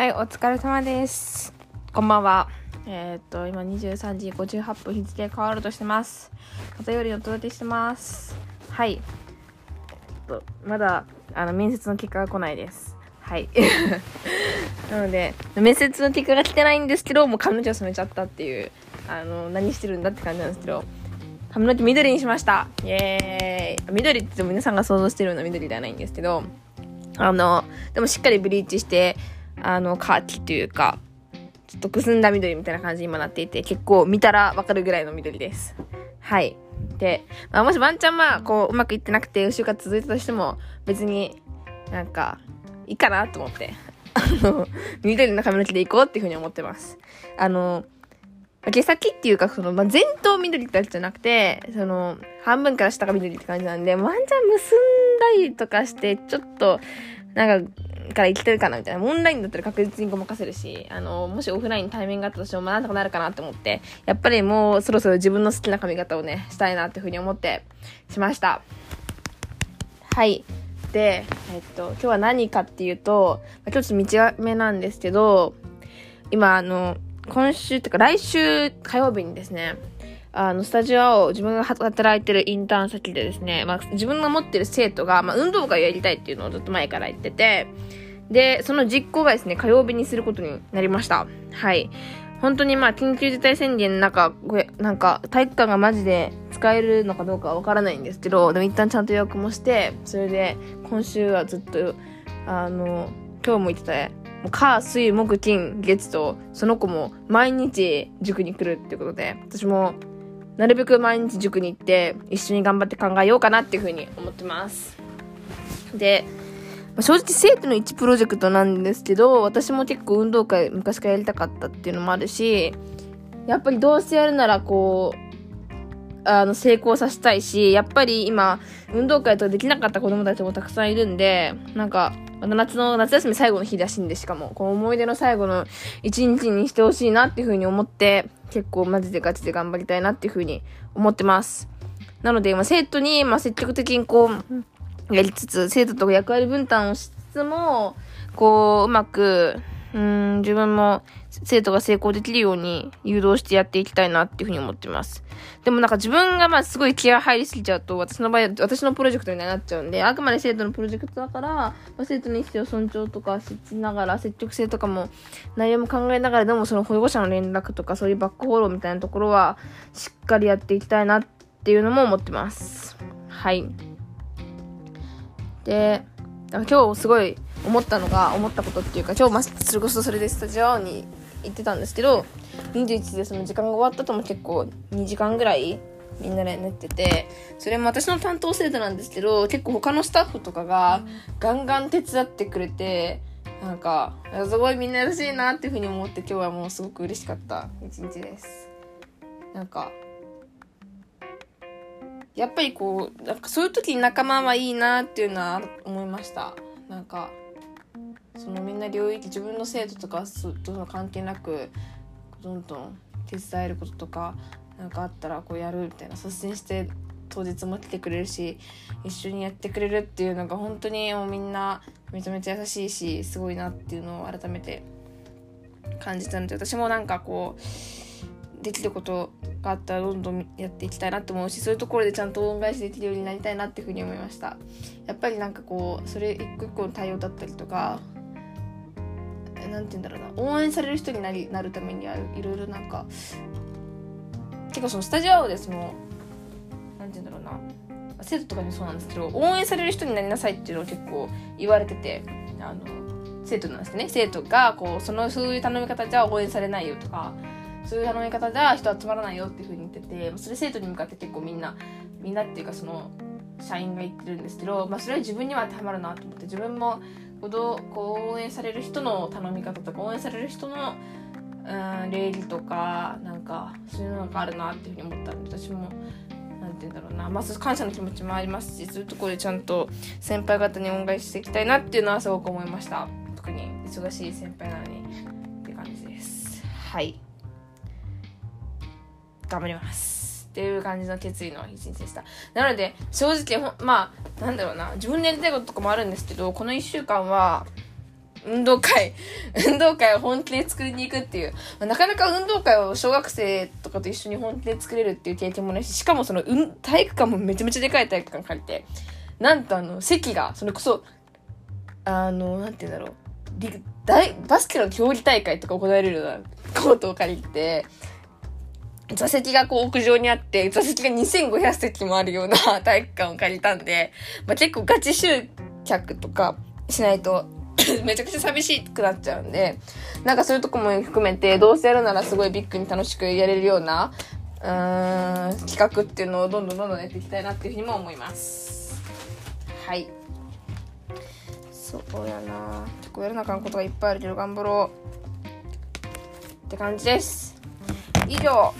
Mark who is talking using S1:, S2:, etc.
S1: はい、お疲れ様です。こんばんは。えーっと、今23時58分日付変わろうとしてます。お便りお届けしてます。はい。えっと、まだ、あの、面接の結果が来ないです。はい。なので、面接の結果が来てないんですけど、もう髪の毛を染めちゃったっていう、あの、何してるんだって感じなんですけど、髪の毛緑にしましたイエーイ緑って言っても皆さんが想像してるような緑ではないんですけど、あの、でもしっかりブリーチして、あの、カーキというか、ちょっとくすんだ緑みたいな感じに今なっていて、結構見たらわかるぐらいの緑です。はい。で、まあ、もしワンチャンまあ、こう、うまくいってなくて、就活続いたとしても、別になんか、いいかなと思って、あの、緑の髪の毛でいこうっていうふうに思ってます。あの、毛先っていうか、その、まあ、前頭緑ってやつじゃなくて、その、半分から下が緑って感じなんで、ワンチャン結んだりとかして、ちょっと、なんか、から生きてるかなみたいな。オンラインだったら確実にごまかせるし、あの、もしオフライン対面があったとしても、まあなんとかなるかなって思って、やっぱりもうそろそろ自分の好きな髪型をね、したいなっていうふうに思って、しました。はい。で、えっと、今日は何かっていうと、ま今日ちょっと短めなんですけど、今、あの、今週っていうか来週火曜日にですね、あの、スタジオを自分が働いてるインターン先でですね、まあ、自分が持ってる生徒が、まあ、運動会やりたいっていうのをずっと前から言ってて、で、その実行がですね、火曜日にすることになりました。はい。本当にまあ、緊急事態宣言の中、なんか、体育館がマジで使えるのかどうかはわからないんですけど、でも一旦ちゃんと予約もして、それで、今週はずっと、あの、今日も言ってた、もう火、水、木、金、月と、その子も毎日塾に来るっていうことで、私もなるべく毎日塾に行って一緒に頑張って考えようかなっていうふうに思ってます。で、まあ正直生徒の1プロジェクトなんですけど、私も結構運動会昔からやりたかったっていうのもあるし、やっぱりどうせやるならこう、あの、成功させたいし、やっぱり今、運動会とかできなかった子供たちもたくさんいるんで、なんか、夏の、夏休み最後の日だしいんで、しかも、この思い出の最後の一日にしてほしいなっていうふうに思って、結構マジでガチで頑張りたいなっていうふうに思ってます。なので、今、生徒に、まあ、積極的にこう、やりつつ、生徒と役割分担をしつつも、こう、うまく、うん、自分も生徒が成功できるように誘導してやっていきたいなっていうふうに思ってます。でもなんか自分がまあすごい気合入りすぎちゃうと、私の場合、私のプロジェクトになっちゃうんで、あくまで生徒のプロジェクトだから、まあ、生徒の意思を尊重とかしながら、積極性とかも、内容も考えながら、でもその保護者の連絡とか、そういうバックフォローみたいなところは、しっかりやっていきたいなっていうのも思ってます。はい。で、今日すごい思ったのが、思ったことっていうか、今日ま、それこそそれでスタジオに行ってたんですけど、21でその時間が終わったとも結構2時間ぐらいみんなで寝てて、それも私の担当生徒なんですけど、結構他のスタッフとかがガンガン手伝ってくれて、なんか、すごいみんな優しいなっていうふうに思って今日はもうすごく嬉しかった一日です。なんか、やっぱりこう、なんかそういう時に仲間はいいなっていうのは思いました。なんか、そのみんな領域、自分の生徒とかとの関係なく、どんどん手伝えることとか、なんかあったらこうやるみたいな、率先して当日も来てくれるし、一緒にやってくれるっていうのが本当にもうみんなめちゃめちゃ優しいし、すごいなっていうのを改めて感じたので、私もなんかこう、できることがあったらどんどんやっていきたいなって思うしそういうところでちゃんと恩返しできるようになりたいなっていうふうに思いました。やっぱりなんかこうそれ一個一個の対応だったりとかなんて言うんだろうな。応援される人になりなるためにはいろいろなんか結構そのスタジオでそのなんて言うんだろうな。生徒とかにもそうなんですけど応援される人になりなさいっていうのを結構言われててあの生徒なんですね。生徒がこうそのそういう頼み方じゃ応援されないよとかそういう頼み方じゃ人集まらないよっていう風に言っててそれ生徒に向かって結構みんなみんなっていうかその社員が言ってるんですけど、まあ、それは自分には当てはまるなと思って自分もこう応援される人の頼み方とか応援される人のうん礼儀とかなんかそういうのがあるなっていうふうに思ったので私もなんて言うんだろうな、まあ、感謝の気持ちもありますしそういうところでちゃんと先輩方に恩返ししていきたいなっていうのはすごく思いました。特に忙しい先輩なのにって感じです。はい。頑張ります。っていう感じの決意の一日でしたなので正直まあなんだろうな自分でやりたいこととかもあるんですけどこの1週間は運動会、運動会を本気で作りに行くっていう。なかなか運動会を小学生とかと一緒に本気で作れるっていう経験もないし、しかもその、うん、体育館もめちゃめちゃでかい体育館借りて、なんとあの、席が、それこそ、あの、なんて言うんだろう。大バスケの競技大会とか行われるようなコートを借りて、座席がこう屋上にあって、座席が2500席もあるような 体育館を借りたんで、まあ、結構ガチ集客とかしないと めちゃくちゃ寂しくなっちゃうんで、なんかそういうとこも含めて、どうせやるならすごいビッグに楽しくやれるような、うーん、企画っていうのをどんどんどんどんやっていきたいなっていうふうにも思います。はい。そうやな結構やらなあかんことがいっぱいあるけど頑張ろう。って感じです。以上。